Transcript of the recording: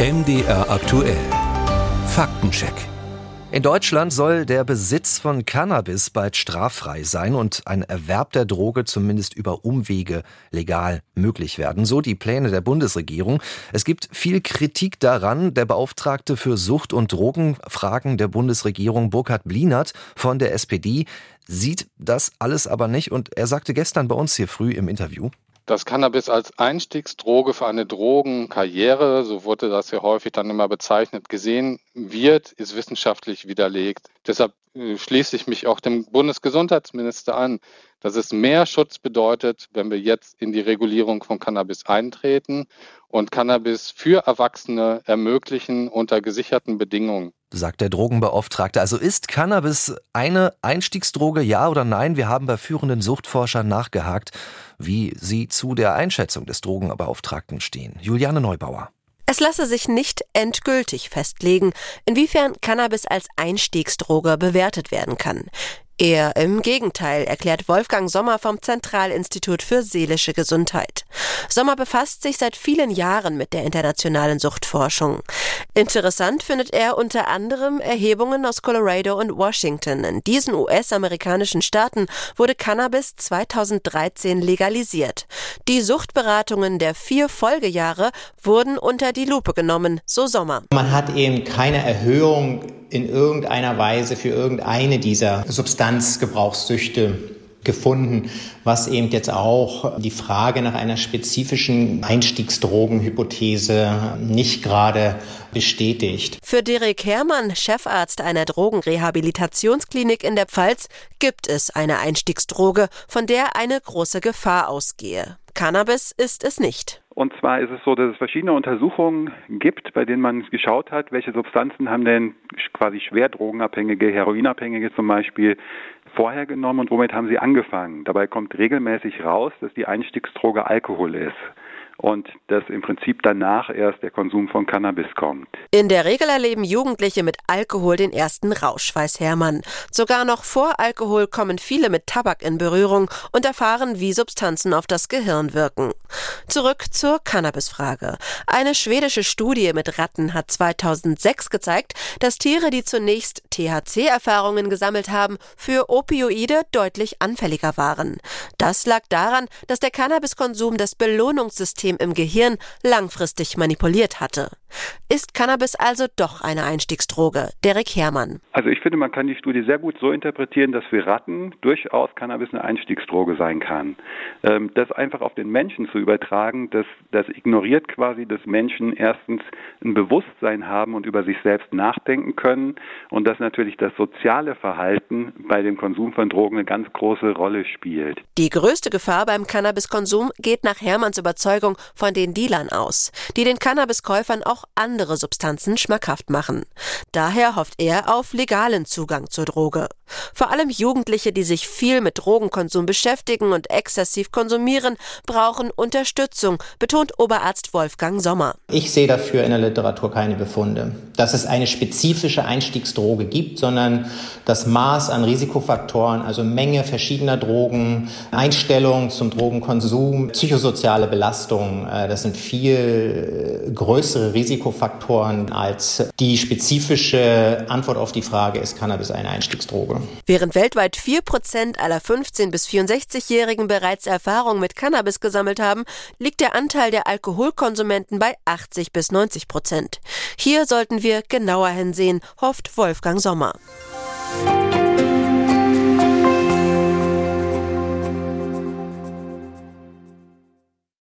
MDR aktuell. Faktencheck. In Deutschland soll der Besitz von Cannabis bald straffrei sein und ein Erwerb der Droge zumindest über Umwege legal möglich werden. So die Pläne der Bundesregierung. Es gibt viel Kritik daran. Der Beauftragte für Sucht- und Drogenfragen der Bundesregierung, Burkhard Blinert von der SPD, sieht das alles aber nicht. Und er sagte gestern bei uns hier früh im Interview, dass Cannabis als Einstiegsdroge für eine Drogenkarriere, so wurde das ja häufig dann immer bezeichnet, gesehen wird, ist wissenschaftlich widerlegt. Deshalb äh, schließe ich mich auch dem Bundesgesundheitsminister an, dass es mehr Schutz bedeutet, wenn wir jetzt in die Regulierung von Cannabis eintreten und Cannabis für Erwachsene ermöglichen unter gesicherten Bedingungen. Sagt der Drogenbeauftragte. Also ist Cannabis eine Einstiegsdroge, ja oder nein? Wir haben bei führenden Suchtforschern nachgehakt, wie sie zu der Einschätzung des Drogenbeauftragten stehen. Juliane Neubauer. Es lasse sich nicht endgültig festlegen, inwiefern Cannabis als Einstiegsdroge bewertet werden kann. Eher im Gegenteil, erklärt Wolfgang Sommer vom Zentralinstitut für seelische Gesundheit. Sommer befasst sich seit vielen Jahren mit der internationalen Suchtforschung. Interessant findet er unter anderem Erhebungen aus Colorado und Washington. In diesen US-amerikanischen Staaten wurde Cannabis 2013 legalisiert. Die Suchtberatungen der vier Folgejahre wurden unter die Lupe genommen, so Sommer. Man hat eben keine Erhöhung in irgendeiner Weise für irgendeine dieser Substanzgebrauchssüchte gefunden, was eben jetzt auch die Frage nach einer spezifischen Einstiegsdrogenhypothese nicht gerade bestätigt. Für Derek Herrmann, Chefarzt einer Drogenrehabilitationsklinik in der Pfalz, gibt es eine Einstiegsdroge, von der eine große Gefahr ausgehe. Cannabis ist es nicht. Und zwar ist es so, dass es verschiedene Untersuchungen gibt, bei denen man geschaut hat, welche Substanzen haben denn quasi schwer Drogenabhängige, Heroinabhängige zum Beispiel vorher genommen und womit haben sie angefangen. Dabei kommt regelmäßig raus, dass die Einstiegsdroge Alkohol ist und dass im Prinzip danach erst der Konsum von Cannabis kommt. In der Regel erleben Jugendliche mit Alkohol den ersten Rausch, weiß Hermann. Sogar noch vor Alkohol kommen viele mit Tabak in Berührung und erfahren, wie Substanzen auf das Gehirn wirken. Zurück zur Cannabisfrage. Eine schwedische Studie mit Ratten hat 2006 gezeigt, dass Tiere, die zunächst THC-Erfahrungen gesammelt haben, für Opioide deutlich anfälliger waren. Das lag daran, dass der Cannabiskonsum das Belohnungssystem Nervensystem im Gehirn langfristig manipuliert hatte. Ist Cannabis also doch eine Einstiegsdroge? Derek Herrmann. Also ich finde, man kann die Studie sehr gut so interpretieren, dass für Ratten durchaus Cannabis eine Einstiegsdroge sein kann. Ähm, das einfach auf den Menschen zu übertragen, das, das ignoriert quasi, dass Menschen erstens ein Bewusstsein haben und über sich selbst nachdenken können und dass natürlich das soziale Verhalten bei dem Konsum von Drogen eine ganz große Rolle spielt. Die größte Gefahr beim Cannabiskonsum geht nach Herrmanns Überzeugung von den Dealern aus, die den Cannabiskäufern auch andere Substanzen schmackhaft machen. Daher hofft er auf legalen Zugang zur Droge. Vor allem Jugendliche, die sich viel mit Drogenkonsum beschäftigen und exzessiv konsumieren, brauchen Unterstützung, betont Oberarzt Wolfgang Sommer. Ich sehe dafür in der Literatur keine Befunde, dass es eine spezifische Einstiegsdroge gibt, sondern das Maß an Risikofaktoren, also Menge verschiedener Drogen, Einstellung zum Drogenkonsum, psychosoziale Belastung, äh, das sind viel größere Risikofaktoren als die spezifische Antwort auf die Frage, ist Cannabis eine Einstiegsdroge? Während weltweit 4% aller 15- bis 64-Jährigen bereits Erfahrung mit Cannabis gesammelt haben, liegt der Anteil der Alkoholkonsumenten bei 80 bis 90 Prozent. Hier sollten wir genauer hinsehen, hofft Wolfgang Sommer.